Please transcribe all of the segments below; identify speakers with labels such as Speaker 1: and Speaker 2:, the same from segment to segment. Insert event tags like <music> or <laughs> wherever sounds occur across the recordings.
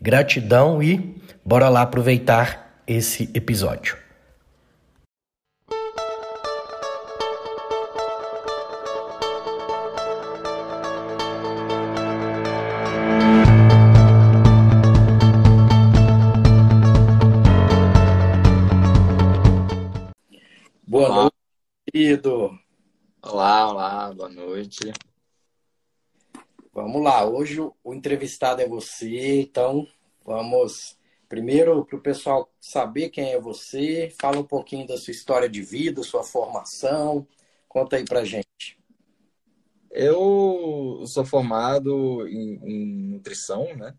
Speaker 1: Gratidão e bora lá aproveitar esse episódio. Boa noite, querido.
Speaker 2: Olá, olá, boa noite.
Speaker 1: Vamos lá, hoje o entrevistado é você, então vamos primeiro para o pessoal saber quem é você, fala um pouquinho da sua história de vida, sua formação, conta aí pra gente.
Speaker 2: Eu sou formado em, em nutrição, né?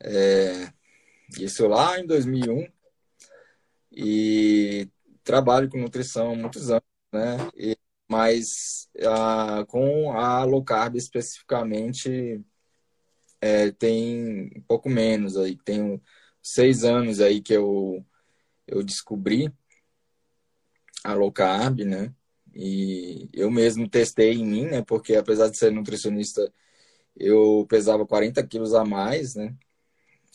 Speaker 2: É, isso lá em 2001 e trabalho com nutrição há muitos anos, né? E mas ah, com a low carb especificamente é, tem um pouco menos aí. Tenho seis anos aí que eu eu descobri a low carb né? E eu mesmo testei em mim né? Porque apesar de ser nutricionista eu pesava 40 quilos a mais né?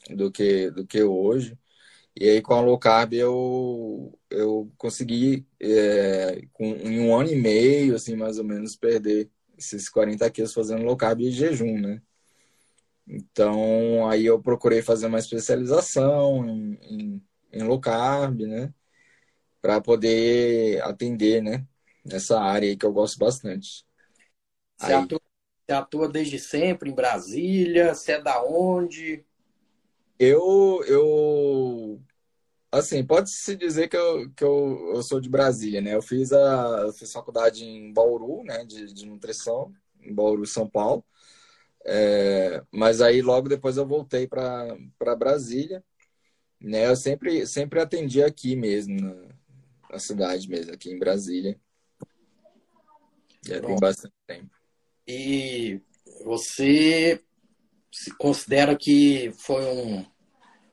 Speaker 2: Do que do que hoje e aí com a low carb eu, eu consegui, é, com, em um ano e meio, assim, mais ou menos, perder esses 40 quilos fazendo low carb e jejum, né? Então, aí eu procurei fazer uma especialização em, em, em low carb, né? Para poder atender, né? Nessa área aí que eu gosto bastante.
Speaker 1: Você, aí... atua, você atua desde sempre em Brasília? Você é da onde?
Speaker 2: Eu, eu Assim, pode-se dizer que, eu, que eu, eu sou de Brasília, né? Eu fiz a eu fiz faculdade em Bauru, né? De, de nutrição, em Bauru, São Paulo. É, mas aí logo depois eu voltei para Brasília, né? Eu sempre, sempre atendi aqui mesmo, na, na cidade mesmo, aqui em Brasília. Já tem bastante tempo.
Speaker 1: E você se considera que foi um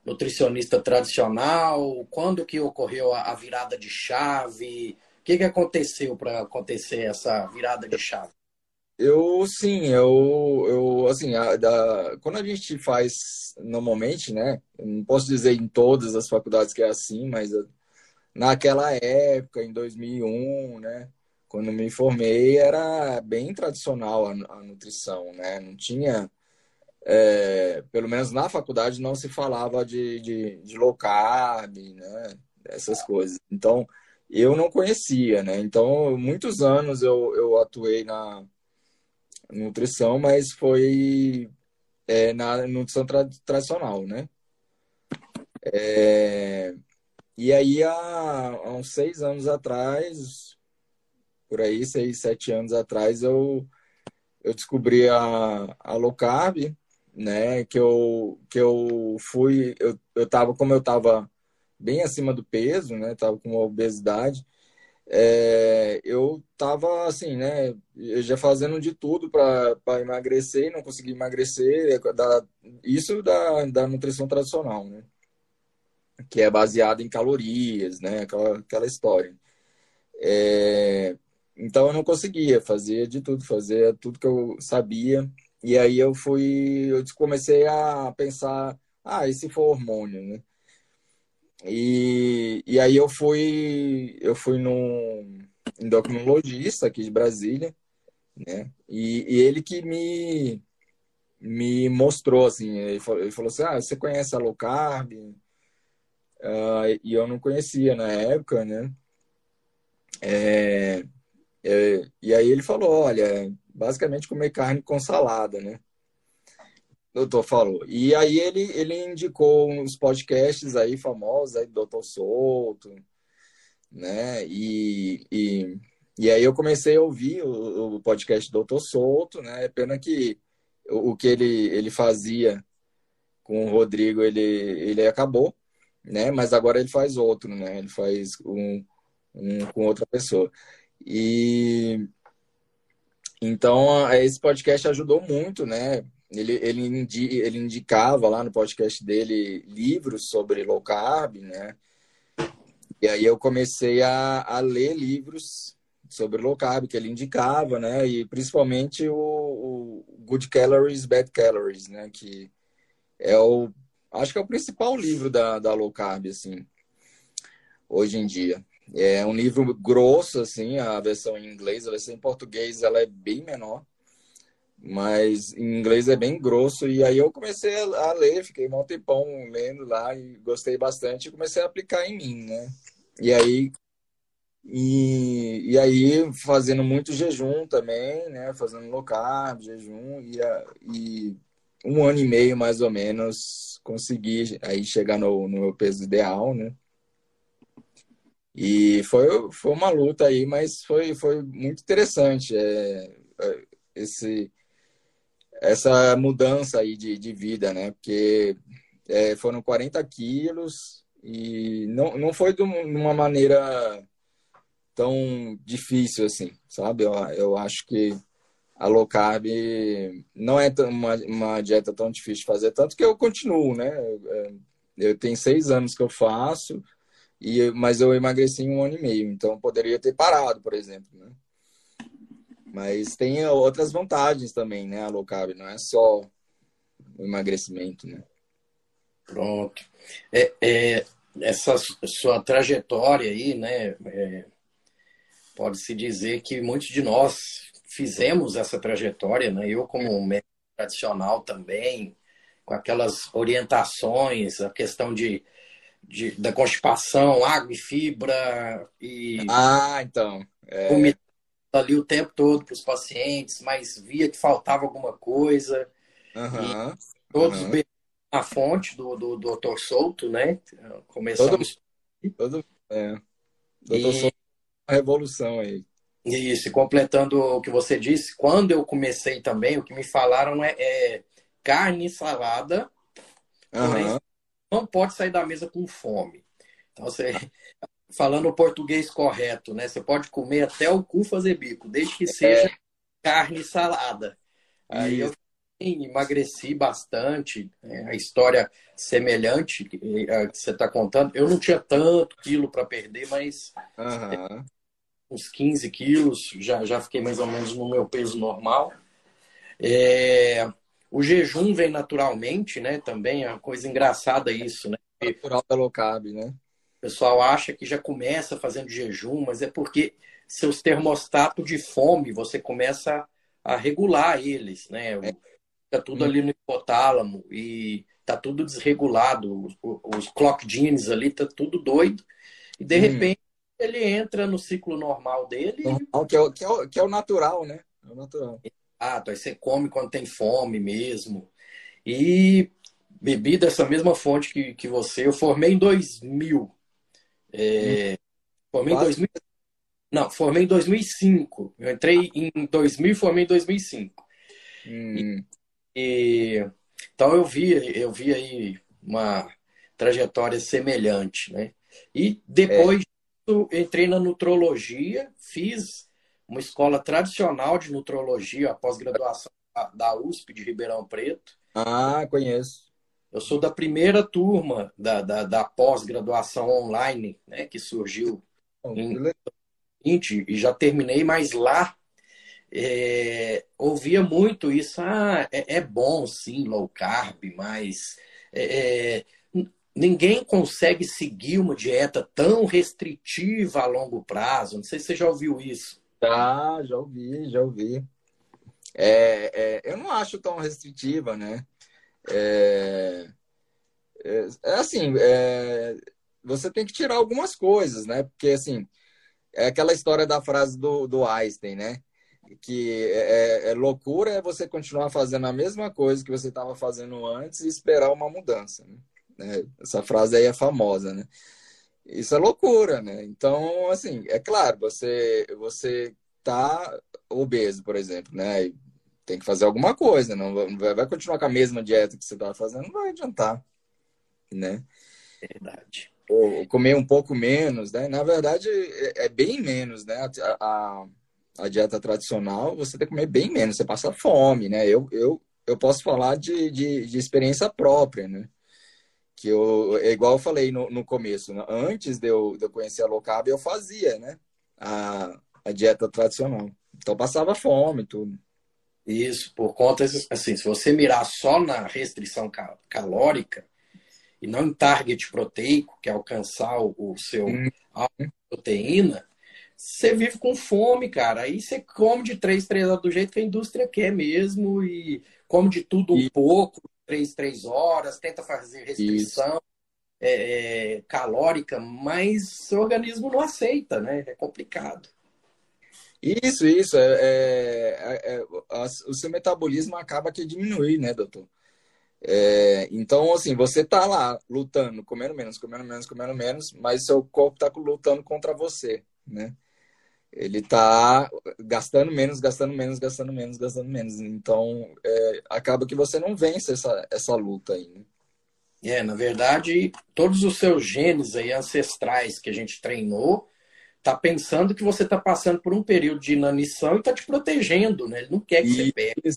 Speaker 1: nutricionista tradicional? Quando que ocorreu a, virada de chave? O que, que aconteceu para acontecer essa virada de chave?
Speaker 2: Eu sim, eu, eu assim, a, da, quando a gente faz normalmente, né? Não posso dizer em todas as faculdades que é assim, mas naquela época, em 2001, né? Quando me formei, era bem tradicional a, a nutrição, né? Não tinha é, pelo menos na faculdade, não se falava de, de, de low carb, né? Essas coisas. Então, eu não conhecia, né? Então, muitos anos eu, eu atuei na nutrição, mas foi é, na nutrição tra tradicional, né? É, e aí, há, há, uns seis anos atrás, por aí, seis, sete anos atrás, eu, eu descobri a, a low carb, né? Que eu, que eu fui, eu, eu tava, como eu tava bem acima do peso, né? Tava com uma obesidade. É, eu tava assim, né? Já fazendo de tudo para emagrecer não consegui emagrecer. Da, isso da, da nutrição tradicional, né? Que é baseada em calorias, né? Aquela, aquela história. É, então eu não conseguia fazer de tudo, fazer tudo que eu sabia e aí eu fui, eu comecei a pensar, ah, e se for hormônio, né? E, e aí eu fui, eu fui num endocrinologista aqui de Brasília, né? E, e ele que me, me mostrou, assim, ele falou, ele falou assim, ah, você conhece a low carb? Uh, e eu não conhecia na época, né? É, é, e aí ele falou, olha, basicamente comer carne com salada, né? O doutor falou. E aí ele, ele indicou uns podcasts aí famosos, aí do Doutor Souto, né? E, e, e aí eu comecei a ouvir o, o podcast do Doutor Souto, né? É pena que o, o que ele, ele fazia com o Rodrigo ele, ele acabou, né? Mas agora ele faz outro, né? Ele faz um, um com outra pessoa. E então esse podcast ajudou muito, né? Ele, ele, indi, ele indicava lá no podcast dele livros sobre low carb, né? E aí eu comecei a, a ler livros sobre low carb que ele indicava, né? E principalmente o, o Good Calories, Bad Calories, né? Que é o acho que é o principal livro da, da low carb, assim, hoje em dia. É um livro grosso, assim, a versão em inglês, a versão em português ela é bem menor, mas em inglês é bem grosso. E aí eu comecei a ler, fiquei um tempão lendo lá e gostei bastante e comecei a aplicar em mim, né? E aí e, e aí fazendo muito jejum também, né? Fazendo low carb, jejum e, e um ano e meio mais ou menos consegui aí chegar no, no meu peso ideal, né? E foi, foi uma luta aí, mas foi, foi muito interessante é, é esse, essa mudança aí de, de vida, né? Porque é, foram 40 quilos e não, não foi de uma maneira tão difícil assim, sabe? Eu, eu acho que a low carb não é uma, uma dieta tão difícil de fazer, tanto que eu continuo, né? Eu, eu tenho seis anos que eu faço, e, mas eu emagreci em um ano e meio, então poderia ter parado, por exemplo, né? Mas tem outras vantagens também, né? A low carb, não é só o emagrecimento, né?
Speaker 1: Pronto. É, é, essa sua trajetória aí, né? É, Pode-se dizer que muitos de nós fizemos essa trajetória, né? Eu como médico tradicional também, com aquelas orientações, a questão de de, da constipação, água e fibra e
Speaker 2: ah, então
Speaker 1: é... ali o tempo todo para os pacientes, mas via que faltava alguma coisa.
Speaker 2: Uhum,
Speaker 1: todos uhum. a fonte do, do, do Dr. Souto, né? Começamos.
Speaker 2: Todo, todo, é. Doutor e... Souto, uma revolução aí.
Speaker 1: Isso, completando o que você disse, quando eu comecei também, o que me falaram é, é carne salada,
Speaker 2: uhum
Speaker 1: não pode sair da mesa com fome. Então, você, <laughs> falando o português correto, né? Você pode comer até o cu fazer bico, desde que seja é. carne salada. Aí eu emagreci bastante, né? a história semelhante que você está contando. Eu não tinha tanto quilo para perder, mas
Speaker 2: uhum.
Speaker 1: uns 15 quilos, já, já fiquei mais ou menos no meu peso normal. É, o jejum vem naturalmente, né? Também é uma coisa engraçada isso, né?
Speaker 2: Natural da low carb, né?
Speaker 1: O pessoal acha que já começa fazendo jejum, mas é porque seus termostatos de fome, você começa a regular eles, né? É. Tá tudo hum. ali no hipotálamo e tá tudo desregulado. Os, os clock genes ali tá tudo doido. E de hum. repente ele entra no ciclo normal dele.
Speaker 2: Normal, que, é o, que, é que é o natural, né? É o natural
Speaker 1: prato, aí você come quando tem fome mesmo. E bebi dessa mesma fonte que, que você. Eu formei em 2000. É. Formei Quase. em 2000. Não, formei em 2005. Eu entrei em 2000 e formei em 2005.
Speaker 2: Hum.
Speaker 1: E, e, então eu vi, eu vi aí uma trajetória semelhante, né? E depois é. entrei na nutrologia, fiz uma escola tradicional de nutrologia, a pós-graduação da USP de Ribeirão Preto.
Speaker 2: Ah, conheço.
Speaker 1: Eu sou da primeira turma da, da, da pós-graduação online, né, que surgiu oh, em 20 e já terminei, mas lá é, ouvia muito isso. Ah, é, é, bom sim, low carb, mas é, é ninguém consegue seguir uma dieta tão restritiva a longo prazo. Não sei se você já ouviu isso.
Speaker 2: Já, já ouvi, já ouvi. É, é, eu não acho tão restritiva, né? É, é, é assim, é, você tem que tirar algumas coisas, né? Porque, assim, é aquela história da frase do, do Einstein, né? Que é, é, é loucura é você continuar fazendo a mesma coisa que você estava fazendo antes e esperar uma mudança, né? Essa frase aí é famosa, né? Isso é loucura, né? Então, assim, é claro, você você tá obeso, por exemplo, né? tem que fazer alguma coisa. Não vai continuar com a mesma dieta que você estava fazendo, não vai adiantar, né?
Speaker 1: Verdade.
Speaker 2: Ou comer um pouco menos, né? Na verdade, é, é bem menos, né? A, a, a, dieta tradicional, você tem que comer bem menos, você passa fome, né? Eu, eu, eu posso falar de, de, de experiência própria, né? Que eu, é igual eu falei no, no começo, né? antes de eu, de eu conhecer a low carb, eu fazia, né? A, a dieta tradicional. Então passava fome e tudo.
Speaker 1: Isso, por conta, assim, se você mirar só na restrição calórica e não em target proteico, que é alcançar o seu hum. proteína, você vive com fome, cara. Aí você come de três, três horas do jeito que a indústria quer mesmo e come de tudo um e... pouco, três, três horas, tenta fazer restrição é, é, calórica, mas seu organismo não aceita, né? É complicado.
Speaker 2: Isso, isso. É, é, é, o seu metabolismo acaba que diminui, né, doutor? É, então, assim, você tá lá lutando, comendo menos, comendo menos, comendo menos, mas seu corpo tá lutando contra você, né? Ele tá gastando menos, gastando menos, gastando menos, gastando menos. Então, é, acaba que você não vence essa, essa luta aí, né?
Speaker 1: É, na verdade, todos os seus genes aí ancestrais que a gente treinou, tá pensando que você está passando por um período de inanição e está te protegendo, né? Ele não quer que isso, você pegue.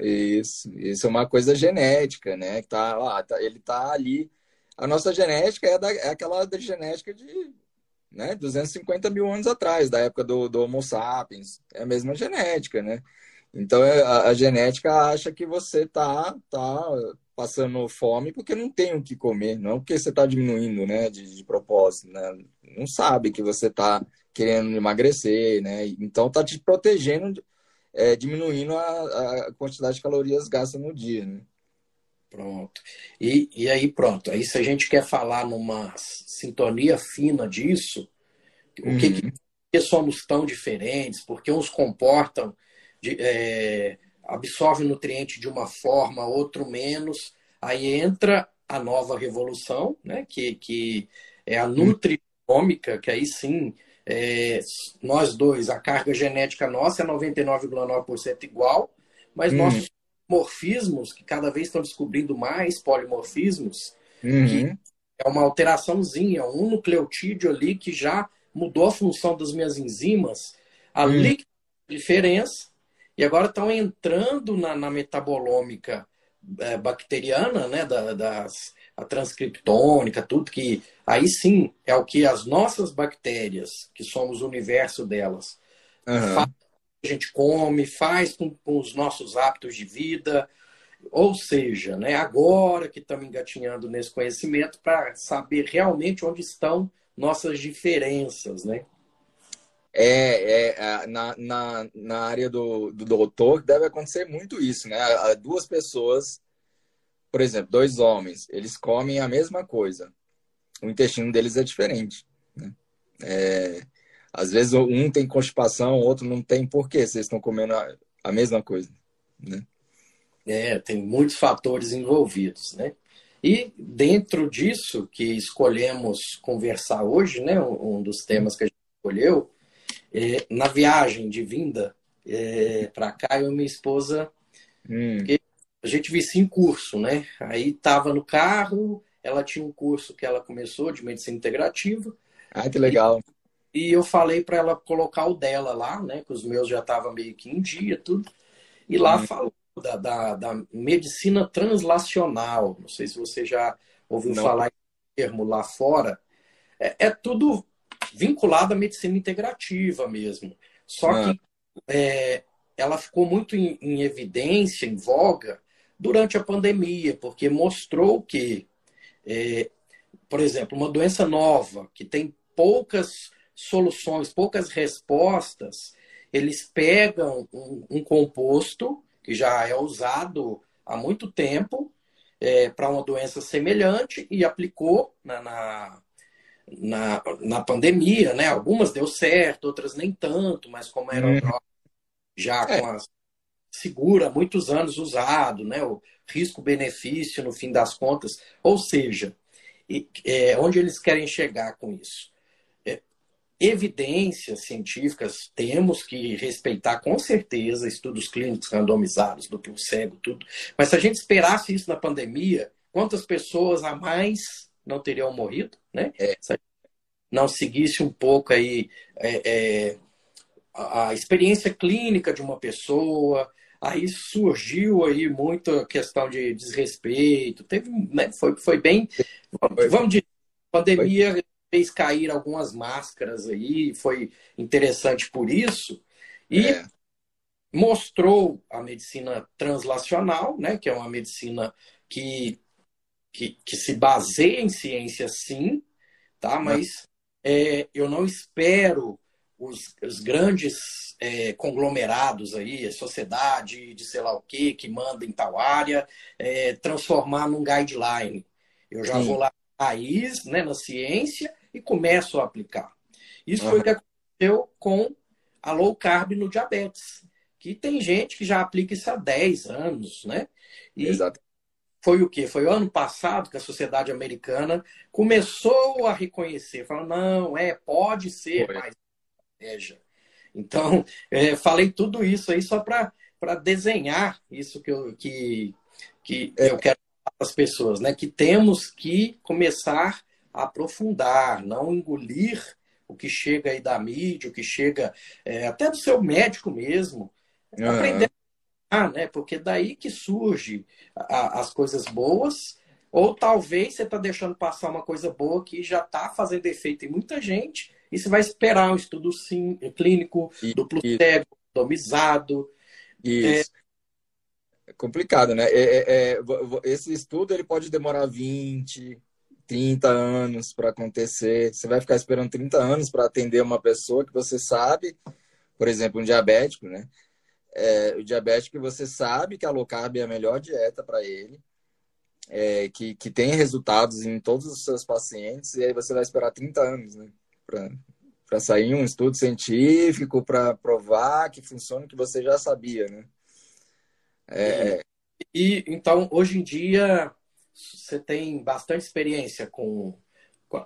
Speaker 2: Isso, isso é uma coisa genética, né? Tá, lá, tá, ele tá ali. A nossa genética é, da, é aquela genética de né, 250 mil anos atrás, da época do, do Homo sapiens. É a mesma genética, né? Então é, a, a genética acha que você tá, tá passando fome porque não tem o que comer, não porque você está diminuindo, né, de, de, propósito, né? Não sabe que você está querendo emagrecer, né? Então está te protegendo, é, diminuindo a, a, quantidade de calorias gastas no dia, né?
Speaker 1: Pronto. E, e aí pronto. Aí se a gente quer falar numa sintonia fina disso, uhum. o que, que, que somos tão diferentes? Porque uns comportam de, é, absorve nutriente de uma forma, outro menos. Aí entra a nova revolução, né? que, que é a nutrinômica, que aí sim, é, nós dois, a carga genética nossa é 99,9% igual, mas uhum. nossos morfismos, que cada vez estão descobrindo mais polimorfismos, uhum. que é uma alteraçãozinha, um nucleotídeo ali que já mudou a função das minhas enzimas, ali uhum. diferença, e agora estão entrando na, na metabolômica é, bacteriana, né, da, das, a transcriptônica, tudo que aí sim é o que as nossas bactérias, que somos o universo delas, uhum. faz, a gente come, faz com, com, os nossos hábitos de vida. Ou seja, né, agora que estamos engatinhando nesse conhecimento para saber realmente onde estão nossas diferenças, né?
Speaker 2: É, é na, na, na área do, do doutor deve acontecer muito isso, né? Duas pessoas, por exemplo, dois homens, eles comem a mesma coisa. O intestino deles é diferente. Né? É, às vezes um tem constipação, o outro não tem. Por quê? Vocês estão comendo a, a mesma coisa, né?
Speaker 1: É, tem muitos fatores envolvidos, né? E dentro disso que escolhemos conversar hoje, né, um dos temas que a gente escolheu, é, na viagem de vinda é, para cá, eu e minha esposa, hum. a gente vicia em curso, né? Aí tava no carro, ela tinha um curso que ela começou de medicina integrativa.
Speaker 2: Ah, que legal.
Speaker 1: E, e eu falei para ela colocar o dela lá, né? Que os meus já estavam meio que em dia, tudo. E lá hum. falou da, da, da, medicina translacional. Não sei se você já ouviu Não. falar em termo lá fora. É, é tudo vinculada à medicina integrativa mesmo. Só ah. que é, ela ficou muito em, em, evidência, em voga, durante a pandemia, porque mostrou que, é, por exemplo, uma doença nova, que tem poucas soluções, poucas respostas, eles pegam um, um composto que já é usado há muito tempo é, para uma doença semelhante e aplicou na, na na, na pandemia, né? Algumas deu certo, outras nem tanto, mas como era hum. já é. com a segura muitos anos usado, né? O risco-benefício no fim das contas, ou seja, é, onde eles querem chegar com isso? Evidências científicas, temos que respeitar com certeza estudos clínicos randomizados, duplo cego, tudo. Mas se a gente esperasse isso na pandemia, quantas pessoas a mais não teriam morrido, né? É. Se a gente não seguisse um pouco aí é, é, a experiência clínica de uma pessoa, aí surgiu aí muita questão de desrespeito, teve, né, foi, foi bem, vamos dizer, pandemia fez cair algumas máscaras aí, foi interessante por isso, e é. mostrou a medicina translacional, né, que é uma medicina que, que, que se baseia em ciência sim, tá? mas é, eu não espero os, os grandes é, conglomerados aí, a sociedade de sei lá o que, que manda em tal área, é, transformar num guideline. Eu já Sim. vou lá raiz, né, na ciência, e começo a aplicar. Isso uhum. foi o que aconteceu com a low carb no diabetes, que tem gente que já aplica isso há 10 anos, né? E Exato. Foi o quê? Foi o ano passado que a sociedade americana começou a reconhecer, falando, não, é, pode ser foi. mais estratégia. Então, <laughs> é, falei tudo isso aí só para desenhar isso que eu, que, que é. eu quero falar para as pessoas, né? Que temos que começar aprofundar, não engolir o que chega aí da mídia, o que chega é, até do seu médico mesmo. Uhum. Aprender a né? Porque daí que surge a, as coisas boas, ou talvez você está deixando passar uma coisa boa que já está fazendo efeito em muita gente e você vai esperar um estudo sim, clínico, e, duplo cego, randomizado.
Speaker 2: Isso. É, é complicado, né? É, é, é esse estudo ele pode demorar 20, 30 anos para acontecer. Você vai ficar esperando 30 anos para atender uma pessoa que você sabe, por exemplo, um diabético, né? É, o diabético você sabe que a low carb é a melhor dieta para ele, é, que, que tem resultados em todos os seus pacientes, e aí você vai esperar 30 anos, né? para sair um estudo científico para provar que funciona o que você já sabia, né?
Speaker 1: É... E, e, então hoje em dia você tem bastante experiência com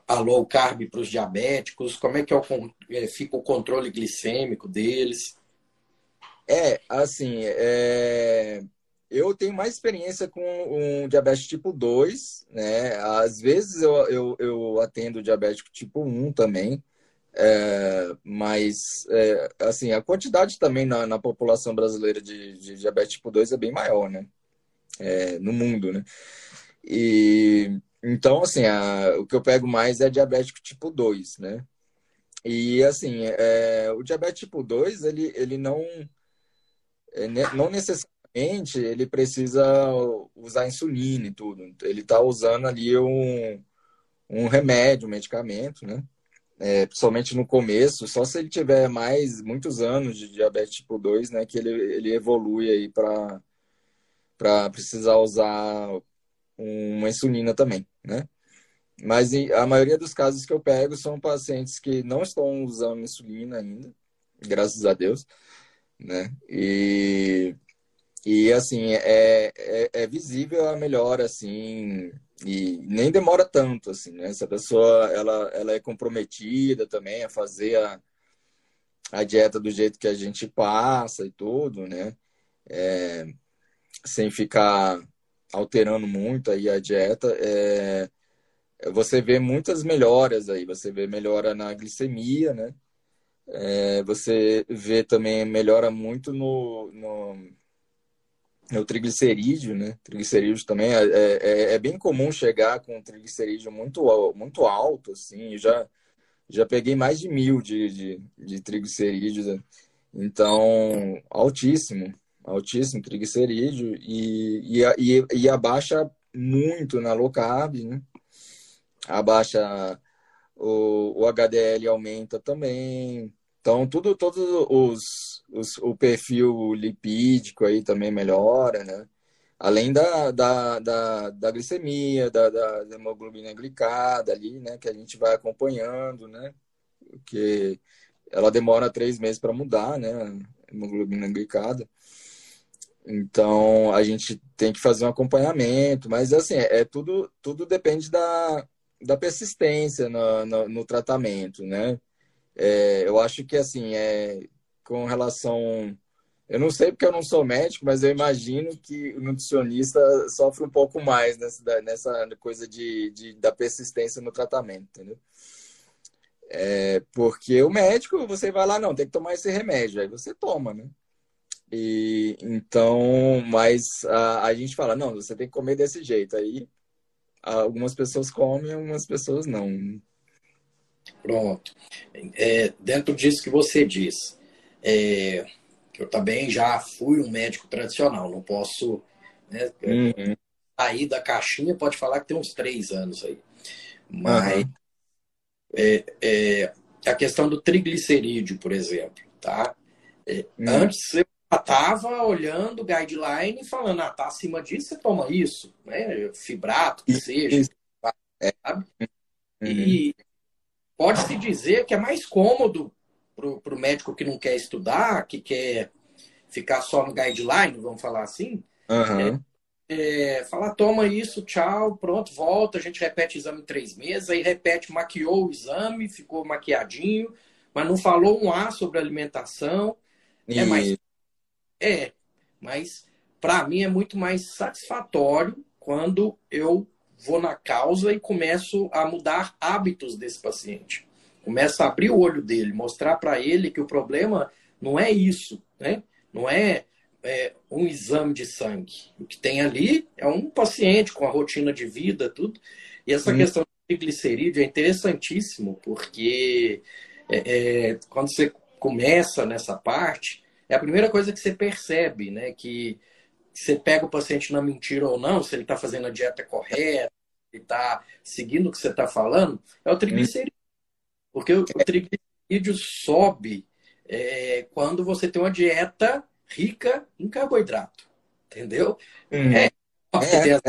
Speaker 1: a low carb para os diabéticos. Como é que é o, é, fica o controle glicêmico deles?
Speaker 2: É, assim, é... eu tenho mais experiência com um diabetes tipo 2, né? Às vezes eu, eu, eu atendo diabético tipo 1 também, é, mas, é, assim, a quantidade também na, na população brasileira de, de, diabetes tipo 2 é bem maior, né? É, no mundo, né? E, então, assim, a, o que eu pego mais é diabético tipo 2, né? E, assim, é, o diabetes tipo 2, ele, ele não, é, não necessariamente ele precisa usar insulina e tudo. Ele está usando ali um, um remédio, um medicamento, né? é, principalmente no começo, só se ele tiver mais muitos anos de diabetes tipo 2, né, que ele, ele evolui aí para para precisar usar uma insulina também, né? Mas a maioria dos casos que eu pego são pacientes que não estão usando insulina ainda, graças a Deus, né? E, e assim, é, é, é visível a melhora, assim, e nem demora tanto, assim, né? Se a pessoa ela, ela é comprometida também a fazer a, a dieta do jeito que a gente passa e tudo, né? É, sem ficar alterando muito aí a dieta, é, você vê muitas melhoras aí. Você vê melhora na glicemia, né? É, você vê também melhora muito no, no é o triglicerídeo, né? Triglicerídeo também é, é, é, é, bem comum chegar com triglicerídeo muito, muito alto, assim. Já, já peguei mais de mil de, de, de triglicerídeos, né? então altíssimo, altíssimo triglicerídeo e, e, e, e abaixa muito na low carb, né? Abaixa o, o HDL aumenta também. Então, tudo, todos os, os, o perfil lipídico aí também melhora, né? Além da, da, da, da glicemia, da, da, hemoglobina glicada ali, né? Que a gente vai acompanhando, né? Porque ela demora três meses para mudar, né? Hemoglobina glicada. Então, a gente tem que fazer um acompanhamento, mas assim, é tudo, tudo depende da, da persistência no, no, no tratamento, né? É, eu acho que, assim, é, com relação. Eu não sei porque eu não sou médico, mas eu imagino que o nutricionista sofre um pouco mais nessa, nessa coisa de, de da persistência no tratamento, entendeu? É, porque o médico, você vai lá, não, tem que tomar esse remédio, aí você toma, né? E então, mas a, a gente fala, não, você tem que comer desse jeito. Aí algumas pessoas comem, algumas pessoas não.
Speaker 1: Pronto. É, dentro disso que você diz, é, eu também já fui um médico tradicional, não posso né, uhum. sair da caixinha, pode falar que tem uns três anos aí. Mas uhum. é, a questão do triglicerídeo, por exemplo, tá? É, uhum. Antes eu estava olhando o guideline e falando, ah, tá acima disso, você toma isso, né? Fibrato, que seja, sabe? Uhum. E pode-se dizer que é mais cômodo para o médico que não quer estudar, que quer ficar só no guideline, vamos falar assim,
Speaker 2: uhum.
Speaker 1: é, é, falar, toma isso, tchau, pronto, volta, a gente repete o exame em três meses, aí repete, maquiou o exame, ficou maquiadinho, mas não falou um A sobre alimentação. É mais é, mas para mim é muito mais satisfatório quando eu vou na causa e começo a mudar hábitos desse paciente. Começo a abrir o olho dele, mostrar para ele que o problema não é isso, né? Não é, é, um exame de sangue. O que tem ali é um paciente com a rotina de vida, tudo. E essa hum. questão de glicerídeo é interessantíssimo, porque é, é, quando você começa nessa parte, é a primeira coisa que você percebe, né? Que você pega o paciente na mentira ou não, se ele está fazendo a dieta correta, ele está seguindo o que você está falando, é o triglicerídeo. Porque o, o triglicerídeo sobe é, quando você tem uma dieta rica em carboidrato. Entendeu?
Speaker 2: Uhum. É,
Speaker 1: é,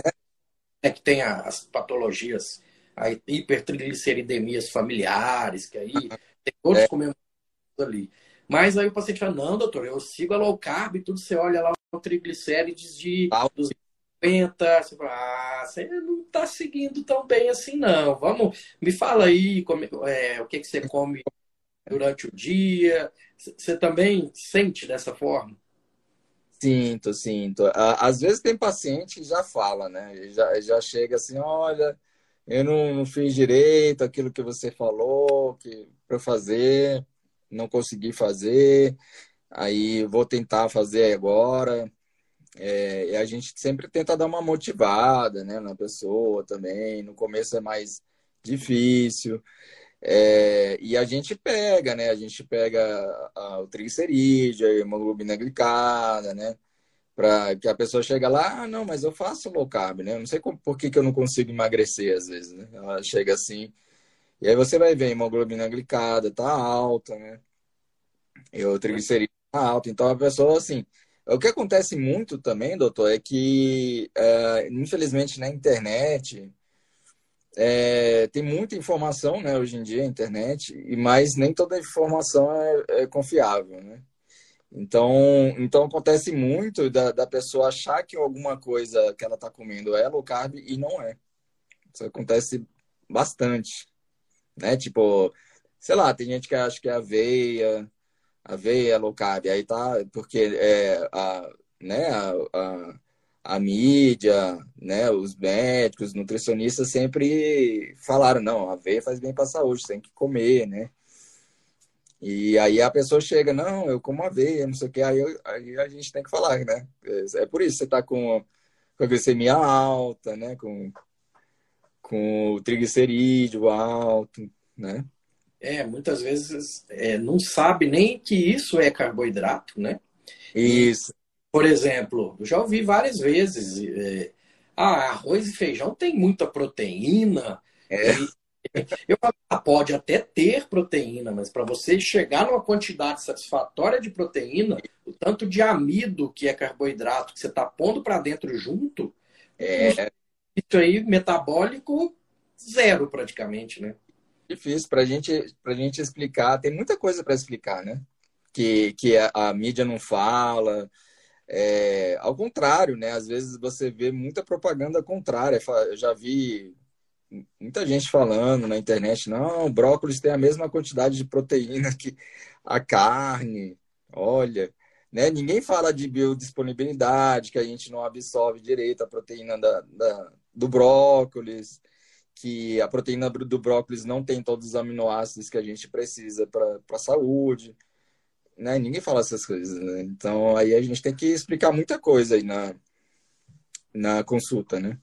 Speaker 1: é, que tem as patologias, a hipertrigliceridemias familiares, que aí tem outros é. ali. Mas aí o paciente fala, não, doutor, eu sigo a low carb e tudo, você olha lá o triglicérides de 250, você fala, ah, você não está seguindo tão bem assim, não. Vamos, me fala aí é, o que, que você come durante o dia. Você também sente dessa forma?
Speaker 2: Sinto, sinto. Às vezes tem paciente que já fala, né? Já, já chega assim, olha, eu não, não fiz direito aquilo que você falou que para fazer não consegui fazer, aí vou tentar fazer agora. É, e a gente sempre tenta dar uma motivada né, na pessoa também. No começo é mais difícil. É, e a gente pega, né? A gente pega a, o triglicerídeo, a hemoglobina glicada, né? Para que a pessoa chega lá, ah, não, mas eu faço low carb, né? Eu não sei como, por que, que eu não consigo emagrecer às vezes, né? Ela chega assim, e aí você vai ver a hemoglobina glicada tá alta, né? E o triglicerídeo tá alto. Então a pessoa, assim. O que acontece muito também, doutor, é que, é, infelizmente, na internet, é, tem muita informação, né, hoje em dia, na internet, e mas nem toda informação é, é confiável, né? Então, então acontece muito da, da pessoa achar que alguma coisa que ela está comendo é low carb e não é. Isso acontece bastante né? Tipo, sei lá, tem gente que acha que é aveia, aveia low carb, aí tá, porque é, a, né, a, a, a mídia, né, os médicos, nutricionistas sempre falaram, não, aveia faz bem para saúde, tem que comer, né? E aí a pessoa chega, não, eu como aveia, não sei o que, aí, aí a gente tem que falar, né? É, é por isso que você tá com, com a glicemia alta, né? Com, com o triglicerídeo alto, né?
Speaker 1: É, muitas vezes é, não sabe nem que isso é carboidrato, né?
Speaker 2: Isso.
Speaker 1: Por exemplo, eu já ouvi várias vezes, é, ah, arroz e feijão tem muita proteína.
Speaker 2: É. <laughs>
Speaker 1: eu ah, pode até ter proteína, mas para você chegar numa quantidade satisfatória de proteína, o tanto de amido que é carboidrato que você está pondo para dentro junto,
Speaker 2: é,
Speaker 1: isso aí, metabólico, zero praticamente, né?
Speaker 2: Difícil para gente, a gente explicar. Tem muita coisa para explicar, né? Que, que a, a mídia não fala. É, ao contrário, né? Às vezes você vê muita propaganda contrária. Eu já vi muita gente falando na internet, não, brócolis tem a mesma quantidade de proteína que a carne. Olha, né? Ninguém fala de biodisponibilidade, que a gente não absorve direito a proteína da, da do brócolis, que a proteína do brócolis não tem todos os aminoácidos que a gente precisa para a saúde. Né? Ninguém fala essas coisas. Né? Então, aí a gente tem que explicar muita coisa aí na, na consulta, né?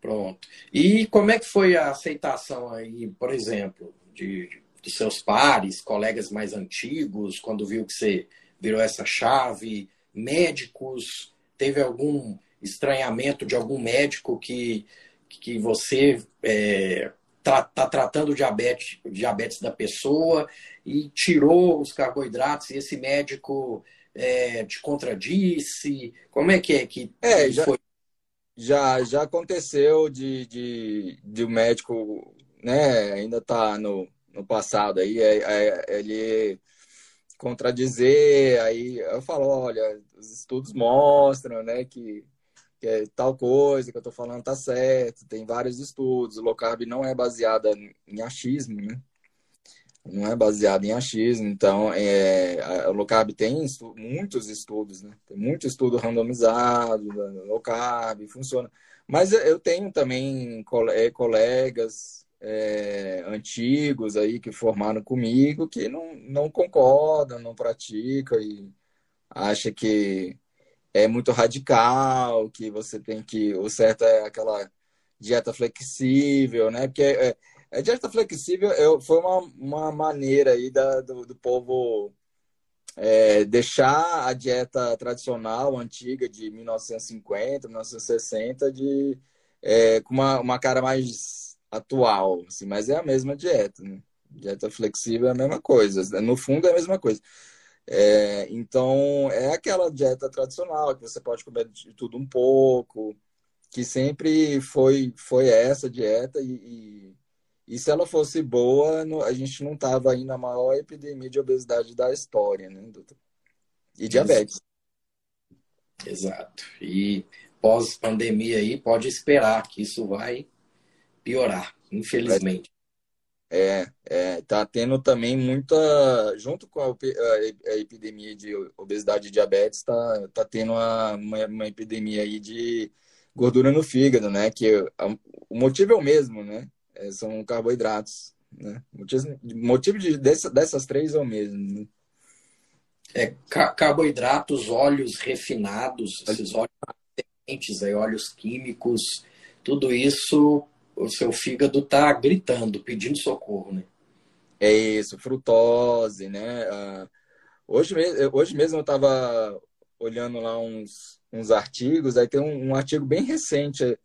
Speaker 1: Pronto. E como é que foi a aceitação aí, por exemplo, de, de seus pares, colegas mais antigos, quando viu que você virou essa chave, médicos, teve algum estranhamento de algum médico que, que você está é, tá, tá tratando o diabetes, diabetes da pessoa e tirou os carboidratos e esse médico é, te contradisse? Como é que é que
Speaker 2: é, já, foi? Já, já aconteceu de, de, de um médico, né, ainda está no, no passado aí, é, é, ele contradizer, aí eu falo, olha, os estudos mostram, né, que que é tal coisa que eu estou falando tá certo, tem vários estudos, low carb não é baseado em achismo, né? Não é baseado em achismo, então é, o low carb tem estu muitos estudos, né? Tem muito estudo randomizado, low carb, funciona. Mas eu tenho também é, colegas é, antigos aí que formaram comigo que não, não concordam, não praticam e acha que é muito radical, que você tem que. O certo é aquela dieta flexível, né? Porque é, a é, dieta flexível é, foi uma, uma maneira aí da, do, do povo é, deixar a dieta tradicional, antiga, de 1950, 1960, de, é, com uma, uma cara mais atual, assim, mas é a mesma dieta, né? Dieta flexível é a mesma coisa, no fundo é a mesma coisa. É, então, é aquela dieta tradicional, que você pode comer de tudo um pouco, que sempre foi, foi essa dieta, e, e, e se ela fosse boa, a gente não estava aí na maior epidemia de obesidade da história, né, doutor? E diabetes.
Speaker 1: Exato. E pós-pandemia aí, pode esperar que isso vai piorar, infelizmente.
Speaker 2: É, é, tá tendo também muita, junto com a, a, a epidemia de obesidade e diabetes, tá, tá tendo uma, uma, uma, epidemia aí de gordura no fígado, né? Que o motivo é o mesmo, né? É, são carboidratos, né? O motivo, motivo de, dessa, dessas três é o mesmo. Né?
Speaker 1: É, carboidratos, óleos refinados, esses óleos aí, óleos químicos, tudo isso o seu fígado tá gritando, pedindo socorro, né?
Speaker 2: É isso, frutose, né? Ah, hoje, hoje mesmo eu estava olhando lá uns, uns artigos, aí tem um, um, artigo bem recente,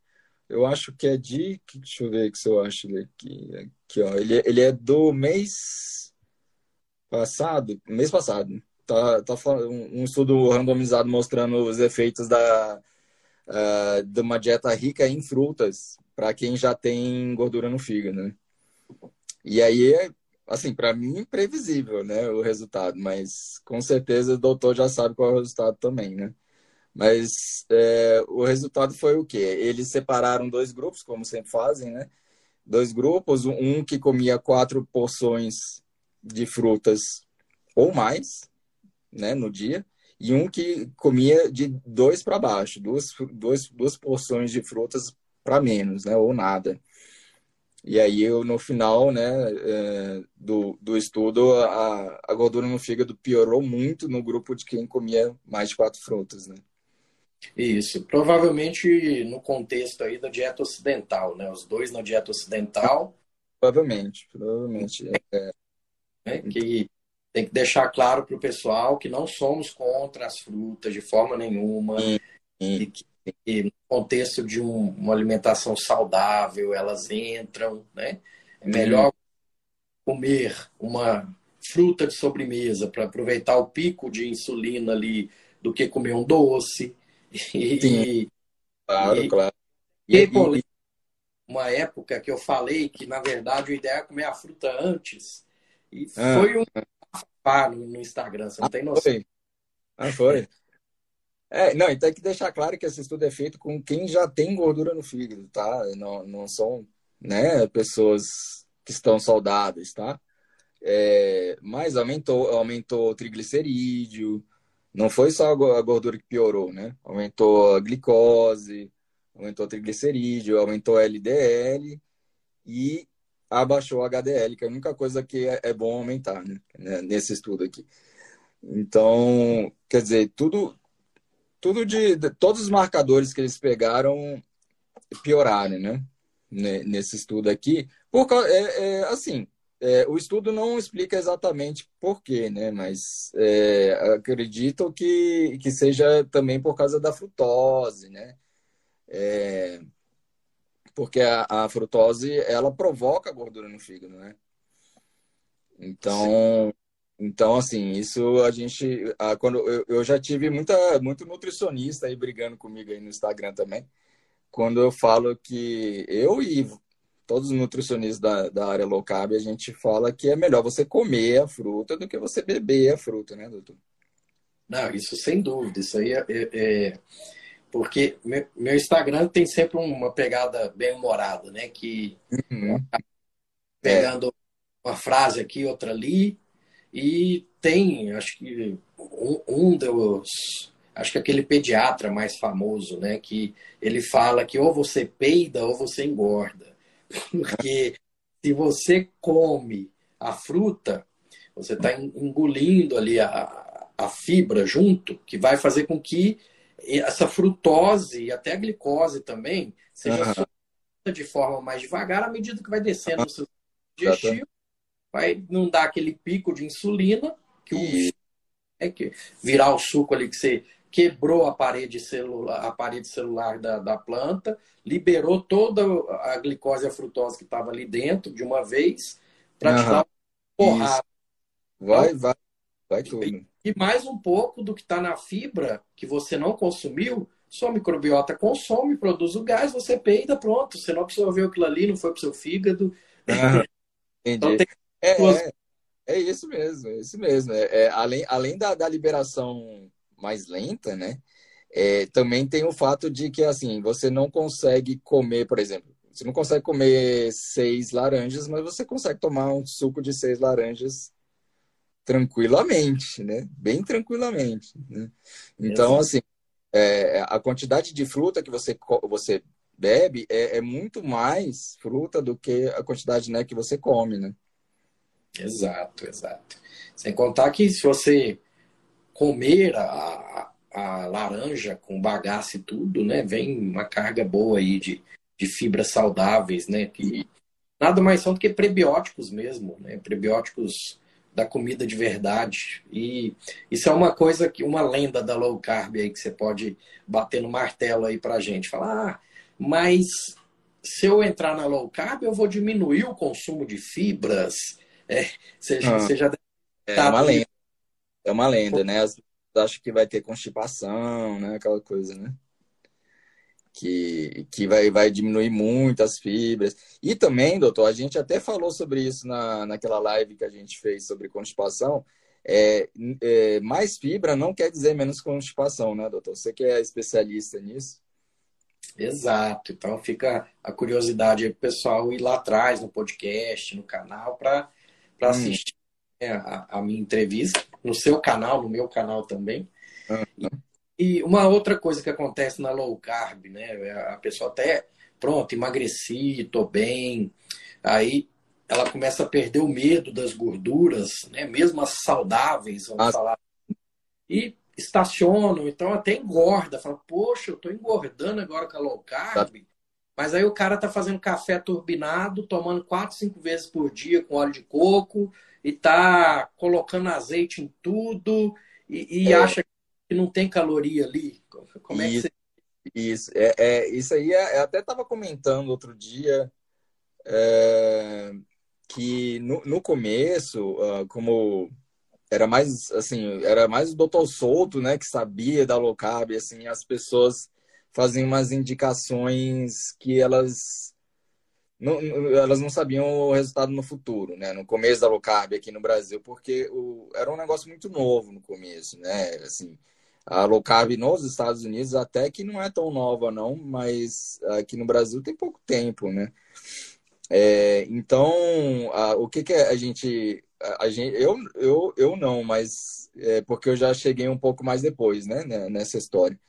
Speaker 2: eu acho que é de. Deixa eu ver se eu acho aqui. aqui ó, ele, ele é do mês passado, mês passado. Tá, tá um estudo randomizado mostrando os efeitos da, uh, de uma dieta rica em frutas para quem já tem gordura no fígado, né? E aí, assim, para mim, previsível, né, o resultado, mas com certeza o doutor já sabe qual é o resultado também, né? Mas é, o resultado foi o quê? Eles separaram dois grupos, como sempre fazem, né? Dois grupos, um que comia quatro porções de frutas ou mais, né, no dia, e um que comia de dois para baixo, duas, duas, duas porções de frutas para menos, né? Ou nada. E aí, eu, no final né, é, do, do estudo, a, a gordura no fígado piorou muito no grupo de quem comia mais de quatro frutas, né?
Speaker 1: Isso, provavelmente no contexto aí da dieta ocidental, né? Os dois na dieta ocidental.
Speaker 2: Provavelmente, provavelmente. É.
Speaker 1: É, que tem que deixar claro para o pessoal que não somos contra as frutas de forma nenhuma. Sim, sim. E que e no contexto de um, uma alimentação saudável, elas entram, né? É melhor comer uma fruta de sobremesa para aproveitar o pico de insulina ali do que comer um doce.
Speaker 2: E, Sim. Claro,
Speaker 1: e,
Speaker 2: claro.
Speaker 1: E, e, uma época que eu falei que, na verdade, o ideal é comer a fruta antes. E ah. foi um no, no Instagram, você não ah, tem noção.
Speaker 2: Foi. Ah, foi. É, não, então tem que deixar claro que esse estudo é feito com quem já tem gordura no fígado, tá? Não, não são né? Pessoas que estão saudáveis, tá? É, mas aumentou, aumentou o triglicerídeo, não foi só a gordura que piorou, né? Aumentou a glicose, aumentou o triglicerídeo, aumentou a LDL e abaixou o HDL, que é a única coisa que é, é bom aumentar, né? Nesse estudo aqui. Então, quer dizer, tudo, tudo de, de, todos os marcadores que eles pegaram pioraram, né? Nesse estudo aqui, por é, é assim, é, o estudo não explica exatamente por quê, né? Mas é, acredito que, que seja também por causa da frutose, né? É, porque a, a, frutose ela provoca gordura no fígado, né? Então, Sim. Então assim, isso a gente, a, quando eu, eu, já tive muita muito nutricionista aí brigando comigo aí no Instagram também, quando eu falo que eu e todos os nutricionistas da, da área low carb, a gente fala que é melhor você comer a fruta do que você beber a fruta, né, doutor?
Speaker 1: Não, isso sem dúvida. Isso aí é, é, é porque meu Instagram tem sempre uma pegada bem humorada, né? Que uhum. pegando é. uma frase aqui, outra ali, e tem, acho que um, um dos acho que aquele pediatra mais famoso, né, que ele fala que ou você peida ou você engorda. <laughs> Porque se você come a fruta, você está engolindo ali a, a fibra junto, que vai fazer com que essa frutose e até a glicose também seja uhum. de forma mais devagar à medida que vai descendo uhum. o seu digestivo, vai não dar aquele pico de insulina que o é que virar o suco ali que você quebrou a parede celular, a parede celular da, da planta, liberou toda a glicose e a frutose que estava ali dentro de uma vez para uhum. te dar uma porrada.
Speaker 2: Vai, vai, vai tudo.
Speaker 1: E, e mais um pouco do que está na fibra que você não consumiu, sua microbiota consome, produz o gás, você peida, pronto. Você não absorveu aquilo ali, não foi para o seu fígado.
Speaker 2: Uhum. <laughs> Então, tem... é, é, é, isso mesmo, é isso mesmo. É, é, além, além da, da liberação mais lenta, né? É, também tem o fato de que, assim, você não consegue comer, por exemplo, você não consegue comer seis laranjas, mas você consegue tomar um suco de seis laranjas tranquilamente, né? Bem tranquilamente. Né? Então, assim, é, a quantidade de fruta que você, você bebe é, é, muito mais fruta do que a quantidade né, que você come, né?
Speaker 1: Exato, exato. Sem contar que se você comer a, a laranja com bagaço e tudo, né? Vem uma carga boa aí de, de fibras saudáveis, né? Que nada mais são do que prebióticos mesmo, né? Prebióticos da comida de verdade. E isso é uma coisa que uma lenda da low carb aí que você pode bater no martelo aí pra gente, falar: ah, mas se eu entrar na low carb, eu vou diminuir o consumo de fibras. É, você, ah, você já
Speaker 2: é uma lenda. É uma lenda, né? As pessoas acham que vai ter constipação, né? Aquela coisa, né? Que, que vai, vai diminuir muito as fibras. E também, doutor, a gente até falou sobre isso na, naquela live que a gente fez sobre constipação. É, é, mais fibra não quer dizer menos constipação, né, doutor? Você que é especialista nisso.
Speaker 1: Exato. Então fica a curiosidade aí pro pessoal ir lá atrás no podcast, no canal, para hum. assistir né, a, a, minha entrevista no seu canal, no meu canal também. Uhum. E, e uma outra coisa que acontece na low carb, né? A pessoa até, pronto, emagreci, tô bem. Aí ela começa a perder o medo das gorduras, né? Mesmo as saudáveis, vamos falar. E estacionam, então até engorda. Fala, poxa, eu tô engordando agora com a low carb. Mas aí o cara tá fazendo café turbinado, tomando quatro, cinco vezes por dia com óleo de coco, e tá colocando azeite em tudo e, e é. acha que não tem caloria ali. Como é
Speaker 2: isso,
Speaker 1: que
Speaker 2: você... Isso, é, é, isso aí é, eu até estava comentando outro dia é, que no, no começo, uh, como era mais assim, era mais o doutor Souto, né, que sabia da low carb, assim, as pessoas faziam umas indicações que elas não, elas não sabiam o resultado no futuro, né? No começo da low carb aqui no Brasil, porque o, era um negócio muito novo no começo, né? Assim, a low carb nos Estados Unidos até que não é tão nova não, mas aqui no Brasil tem pouco tempo, né? É, então, a, o que, que a gente. A, gente eu, eu, eu não, mas é porque eu já cheguei um pouco mais depois, né nessa história.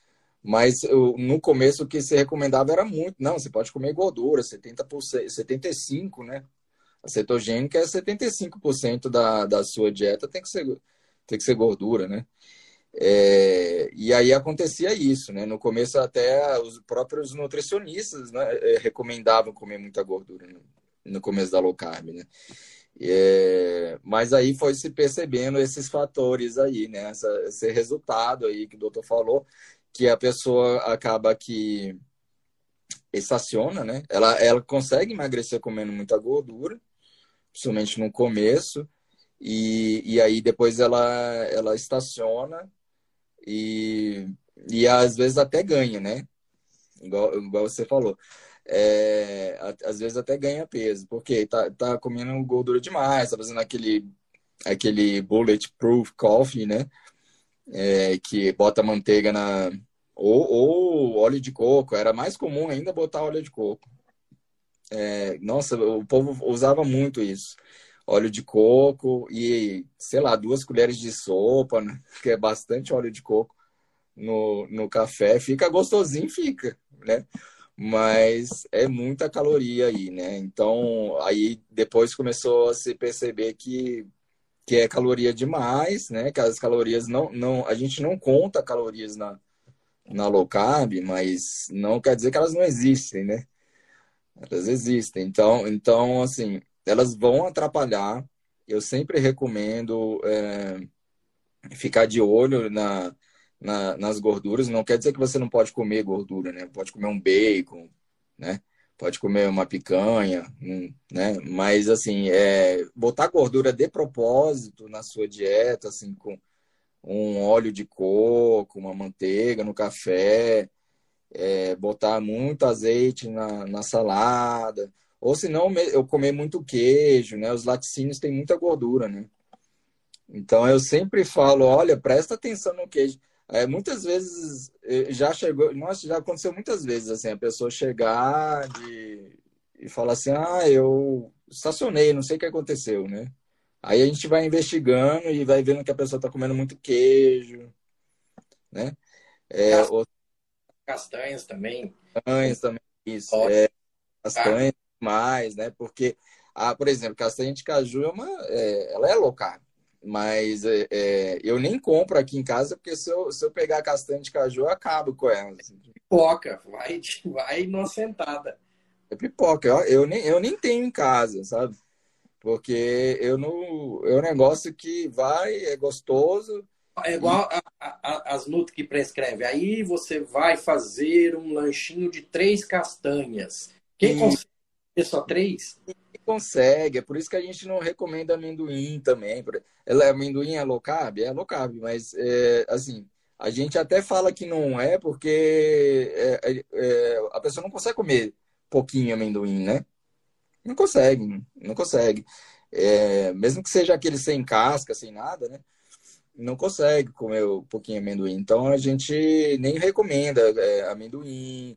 Speaker 2: Mas no começo o que se recomendava era muito. Não, você pode comer gordura, 70%, 75%, né? A cetogênica é 75% da, da sua dieta tem que ser, tem que ser gordura, né? É, e aí acontecia isso, né? No começo até os próprios nutricionistas né, é, recomendavam comer muita gordura no, começo da low carb, né? É, mas aí foi se percebendo esses fatores aí, né? Esse resultado aí que o doutor falou, que a pessoa acaba que estaciona, né? Ela, ela consegue emagrecer comendo muita gordura, principalmente no começo, e, e aí depois ela, ela estaciona e, e às vezes até ganha, né? Igual, igual você falou. É, às vezes até ganha peso, porque tá, tá comendo gordura demais, tá fazendo aquele, aquele bulletproof coffee, né? É, que bota manteiga na, ou, ou óleo de coco. Era mais comum ainda botar óleo de coco. É, nossa, o povo usava muito isso. Óleo de coco e, sei lá, duas colheres de sopa, né? <laughs> que é bastante óleo de coco no, no café. Fica gostosinho, fica, né? Mas é muita caloria aí, né? Então, aí depois começou a se perceber que, que é caloria demais, né? Que as calorias não, não... A gente não conta calorias na, na low carb, mas não quer dizer que elas não existem, né? Elas existem. Então, então assim, elas vão atrapalhar. Eu sempre recomendo é, ficar de olho na, na, nas gorduras. Não quer dizer que você não pode comer gordura, né? Pode comer um bacon, né? Pode comer uma picanha, né? Mas, assim, é, botar gordura de propósito na sua dieta, assim, com um óleo de coco, uma manteiga no café, é, botar muito azeite na, na salada, ou se não, eu comer muito queijo, né? Os laticínios têm muita gordura, né? Então eu sempre falo, olha, presta atenção no queijo. É, muitas vezes é, já chegou, nossa, já aconteceu muitas vezes assim, a pessoa chegar de, e falar assim, ah, eu estacionei, não sei o que aconteceu, né? Aí a gente vai investigando e vai vendo que a pessoa está comendo muito queijo, né?
Speaker 3: É, castanhas também.
Speaker 2: Castanhas também, isso. É, castanhas mais, né? Porque, ah, por exemplo, castanha de caju é uma, é, ela é low carb, mas é, é, eu nem compro aqui em casa porque se eu, se eu pegar castanha de caju eu acabo com ela. Assim.
Speaker 3: Pipoca, vai, <laughs> vai numa sentada.
Speaker 2: É pipoca, eu, eu, nem, eu nem tenho em casa, sabe? Porque eu não. É um negócio que vai, é gostoso.
Speaker 3: É igual e... a, a, as nutas que prescreve. Aí você vai fazer um lanchinho de três castanhas. Quem e... consegue ter só três?
Speaker 2: consegue, é por isso que a gente não recomenda amendoim também. Ela, amendoim é low carb? É low carb, mas é, assim, a gente até fala que não é porque é, é, é a pessoa não consegue comer pouquinho amendoim, né? Não consegue, não consegue. É, mesmo que seja aquele sem casca, sem nada, né? Não consegue comer um pouquinho de amendoim. Então a gente nem recomenda é, amendoim.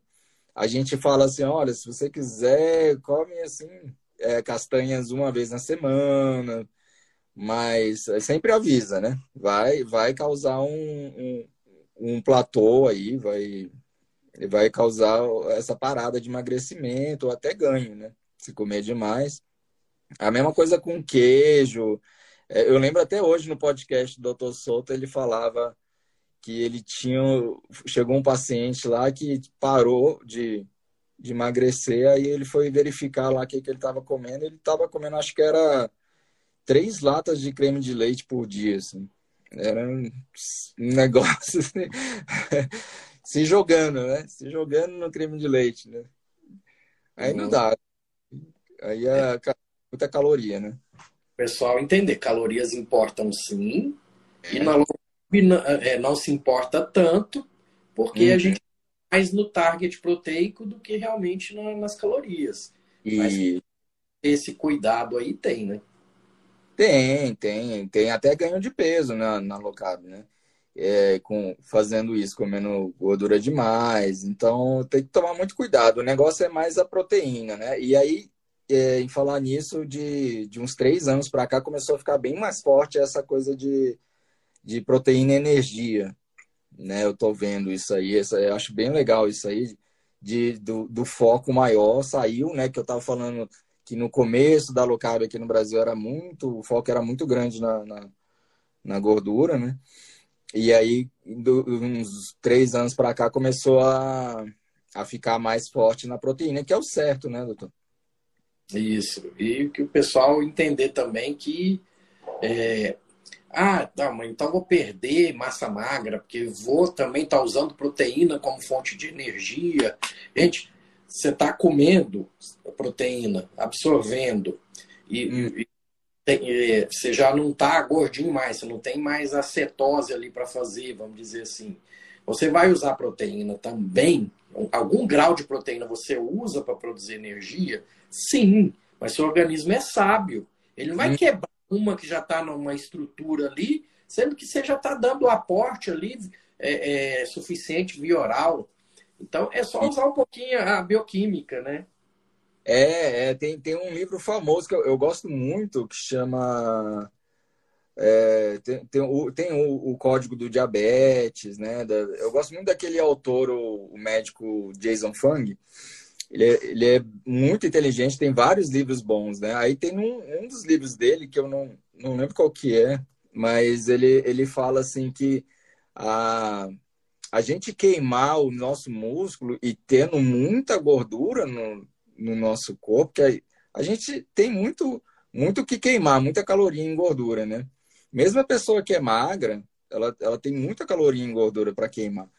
Speaker 2: A gente fala assim, olha, se você quiser, come assim é, castanhas uma vez na semana, mas sempre avisa, né? Vai, vai causar um, um, um platô aí, vai, vai causar essa parada de emagrecimento ou até ganho, né? Se comer demais. A mesma coisa com queijo. É, eu lembro até hoje no podcast do Dr. Souto, ele falava que ele tinha. Chegou um paciente lá que parou de, de emagrecer, aí ele foi verificar lá o que, que ele estava comendo. Ele estava comendo, acho que era três latas de creme de leite por dia. Assim. Era um <laughs> negócio assim, <laughs> se jogando, né? Se jogando no creme de leite, né? Aí não, não dá. Aí é, é muita caloria, né?
Speaker 3: Pessoal, entender, calorias importam sim, é. e na é, não se importa tanto, porque a uhum. gente mais no target proteico do que realmente na, nas calorias.
Speaker 2: E Mas
Speaker 3: esse cuidado aí tem, né?
Speaker 2: Tem, tem, tem até ganho de peso na, na low carb, né? É, com, fazendo isso, comendo gordura demais. Então tem que tomar muito cuidado. O negócio é mais a proteína, né? E aí é, em falar nisso, de, de uns três anos para cá, começou a ficar bem mais forte essa coisa de, de proteína e energia. Né? Eu estou vendo isso aí, essa, eu acho bem legal isso aí, de, do, do foco maior saiu, né? Que eu estava falando que no começo da low carb aqui no Brasil era muito, o foco era muito grande na, na, na gordura, né? E aí, do, uns três anos para cá, começou a, a ficar mais forte na proteína, que é o certo, né, doutor?
Speaker 1: Isso. E que o pessoal entender também que. É... Ah, tá, mas então vou perder massa magra, porque vou também estar tá usando proteína como fonte de energia. Gente, você está comendo proteína, absorvendo, e, hum. e tem, você já não está gordinho mais, você não tem mais a cetose ali para fazer, vamos dizer assim. Você vai usar proteína também, algum grau de proteína você usa para produzir energia? Sim, mas seu organismo é sábio. Ele não vai hum. quebrar uma que já está numa estrutura ali, sendo que você já está dando o aporte ali é, é, suficiente via oral. Então é só usar um pouquinho a bioquímica, né?
Speaker 2: É, é tem, tem um livro famoso que eu, eu gosto muito que chama. É, tem, tem, o, tem o, o, Código do Diabetes, né? Da, eu gosto muito daquele autor, o, o médico Jason Fung. Ele é, ele é, muito inteligente, tem vários livros bons, né? Aí tem um, um dos livros dele que eu não, não lembro qual que é, mas ele, ele fala assim que a, a gente queimar o nosso músculo e tendo muita gordura no, no nosso corpo, que a, a gente tem muito muito que queimar, muita caloria em gordura, né? Mesmo a pessoa que é magra, ela, ela tem muita caloria em gordura para queimar.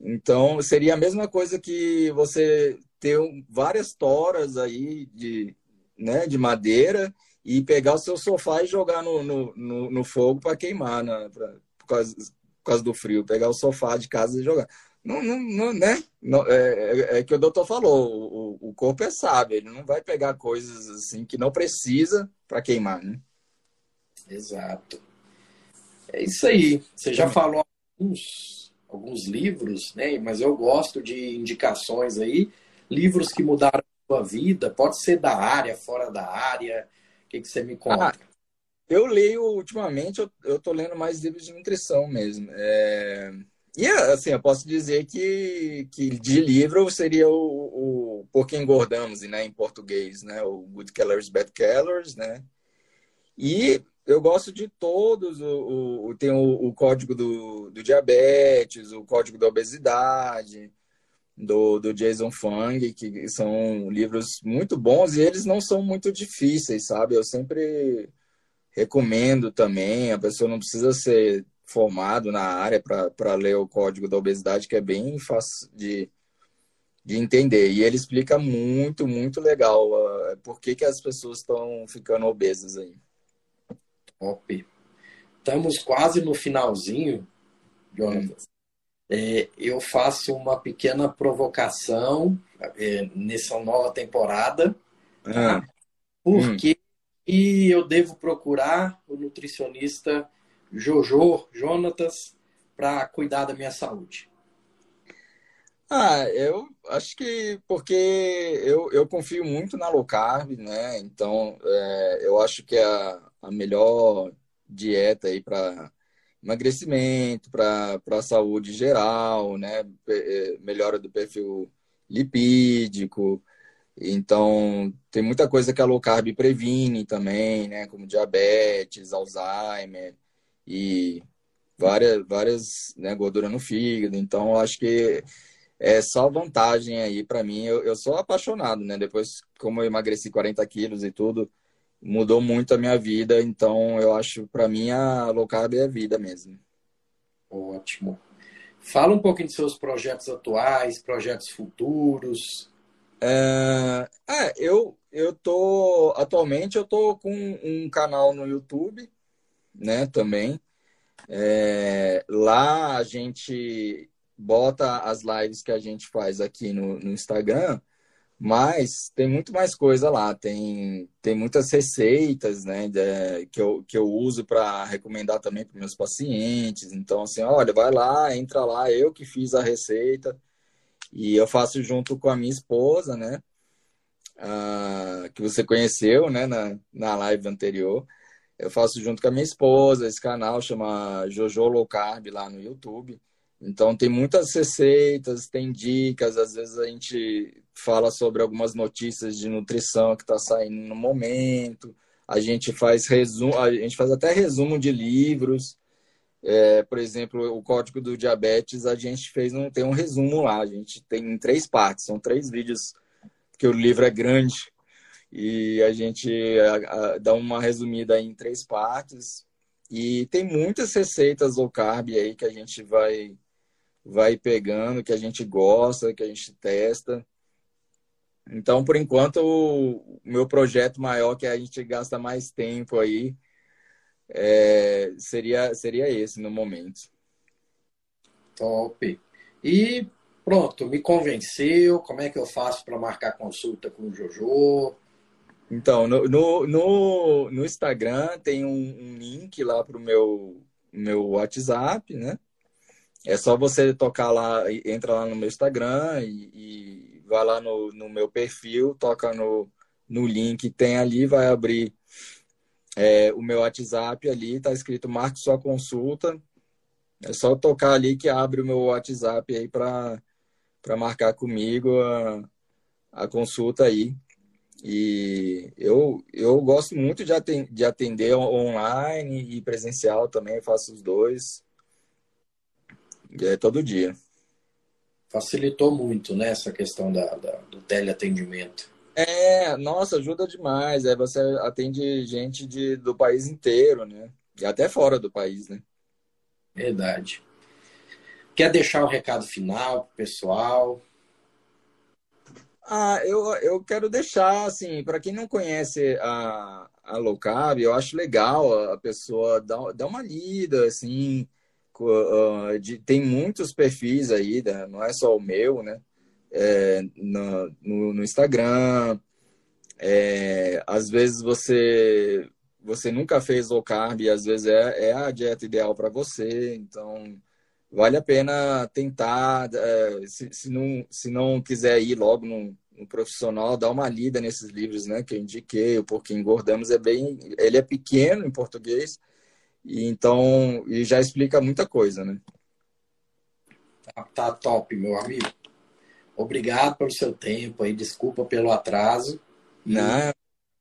Speaker 2: Então, seria a mesma coisa que você ter várias toras aí de, né, de madeira e pegar o seu sofá e jogar no, no, no, no fogo para queimar, né? Pra, por, causa, por causa do frio. Pegar o sofá de casa e jogar. Não, não, não né? Não, é, é, é, que o doutor falou, o, o corpo é sábio, ele não vai pegar coisas assim que não precisa para queimar, né?
Speaker 1: Exato. É isso aí. Você já falou alguns, alguns livros, né? Mas eu gosto de indicações aí, livros que mudaram a sua vida, pode ser da área, fora da área. O que, que você me conta? Ah,
Speaker 2: eu leio ultimamente, eu, eu tô lendo mais livros de nutrição mesmo. É e assim, eu posso dizer que, que de livro seria o, o Por que Engordamos, né, em português, né? O Good Calories, Bad Calories, né? E eu gosto de todos. O, o tem o, o código do, do, diabetes, o código da obesidade, do, do Jason Fung, que são livros muito bons e eles não são muito difíceis, sabe? Eu sempre recomendo também. A pessoa não precisa ser formado na área para ler o código da obesidade, que é bem fácil de, de entender. E ele explica muito, muito legal uh, por que, que as pessoas estão ficando obesas aí.
Speaker 1: Top. Estamos quase no finalzinho, Jonas. Hum. É, eu faço uma pequena provocação é, nessa nova temporada. Ah. Porque hum. eu devo procurar o nutricionista Jojo, Jonatas, para cuidar da minha saúde?
Speaker 2: Ah, eu acho que porque eu, eu confio muito na low carb, né? Então, é, eu acho que é a, a melhor dieta aí para emagrecimento, para a saúde geral, né? É, melhora do perfil lipídico. Então, tem muita coisa que a low carb previne também, né? Como diabetes, Alzheimer e várias, várias né, gordura no fígado. Então, acho que é só vantagem aí para mim. Eu, eu sou apaixonado, né? Depois, como eu emagreci 40 quilos e tudo, mudou muito a minha vida. Então, eu acho, para mim, a low carb é a vida mesmo.
Speaker 1: Ótimo. Fala um pouquinho de seus projetos atuais, projetos futuros.
Speaker 2: É, é, eu, eu tô, atualmente eu tô com um canal no YouTube, né, também. É, lá a gente bota as lives que a gente faz aqui no, no Instagram, mas tem muito mais coisa lá. Tem, tem muitas receitas, né, de, que, eu, que eu uso para recomendar também para meus pacientes. Então, assim, olha, vai lá, entra lá, eu que fiz a receita e eu faço junto com a minha esposa, né? que você conheceu, né, na, na live anterior. Eu faço junto com a minha esposa, esse canal chama Jojo Low Carb lá no YouTube. Então tem muitas receitas, tem dicas, às vezes a gente fala sobre algumas notícias de nutrição que está saindo no momento. A gente faz resumo, a gente faz até resumo de livros. É, por exemplo, o Código do Diabetes, a gente fez um, tem um resumo lá. A gente tem em três partes, são três vídeos, porque o livro é grande. E a gente a, a, dá uma resumida em três partes. E tem muitas receitas low carb aí que a gente vai vai pegando, que a gente gosta, que a gente testa. Então, por enquanto, o meu projeto maior que a gente gasta mais tempo aí é, seria, seria esse no momento.
Speaker 3: Top. E pronto, me convenceu. Como é que eu faço para marcar consulta com o Jojo?
Speaker 2: Então, no, no, no, no Instagram tem um, um link lá para o meu, meu WhatsApp, né? É só você tocar lá, entra lá no meu Instagram e, e vai lá no, no meu perfil, toca no, no link, tem ali, vai abrir é, o meu WhatsApp ali, tá escrito marque sua consulta. É só tocar ali que abre o meu WhatsApp aí para marcar comigo a, a consulta aí. E eu, eu gosto muito de atender, de atender online e presencial também, faço os dois. É todo dia.
Speaker 3: Facilitou muito, né, essa questão da, da, do teleatendimento.
Speaker 2: É, nossa, ajuda demais. Aí você atende gente de, do país inteiro, né? E até fora do país, né?
Speaker 3: Verdade. Quer deixar um recado final pro pessoal?
Speaker 2: Ah, eu, eu quero deixar, assim, para quem não conhece a, a low carb, eu acho legal a pessoa dar, dar uma lida, assim, de, tem muitos perfis aí, né? não é só o meu, né? É, no, no, no, Instagram, é, às vezes você você nunca fez low carb e às vezes é, é a dieta ideal para você, então vale a pena tentar, é, se, se, não, se não quiser ir logo no, no, profissional, dá uma lida nesses livros né, que eu indiquei, o Porquê Engordamos é bem, ele é pequeno em português, e então, e já explica muita coisa, né?
Speaker 3: Tá, tá top, meu amigo. Obrigado pelo seu tempo aí, desculpa pelo atraso.
Speaker 2: Não,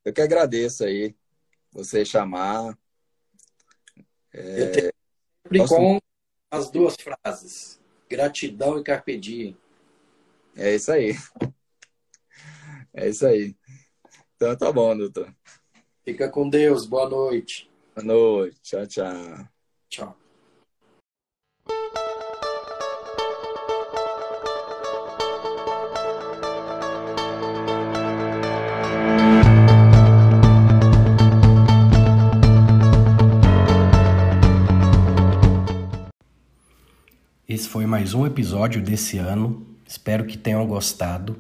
Speaker 2: eu que agradeço aí você chamar.
Speaker 3: É... Eu tenho sempre Posso... com as duas frases: gratidão e carpe diem.
Speaker 2: É isso aí. É isso aí. Então tá bom, doutor.
Speaker 3: Fica com Deus. Boa noite.
Speaker 2: Boa noite. Tchau, tchau.
Speaker 3: Tchau.
Speaker 1: Esse foi mais um episódio desse ano. Espero que tenham gostado.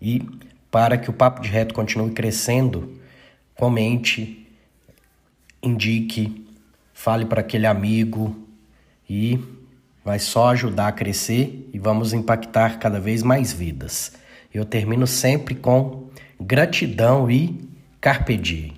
Speaker 1: E para que o Papo de Reto continue crescendo, comente, indique, fale para aquele amigo e vai só ajudar a crescer e vamos impactar cada vez mais vidas. Eu termino sempre com gratidão e carpe diem.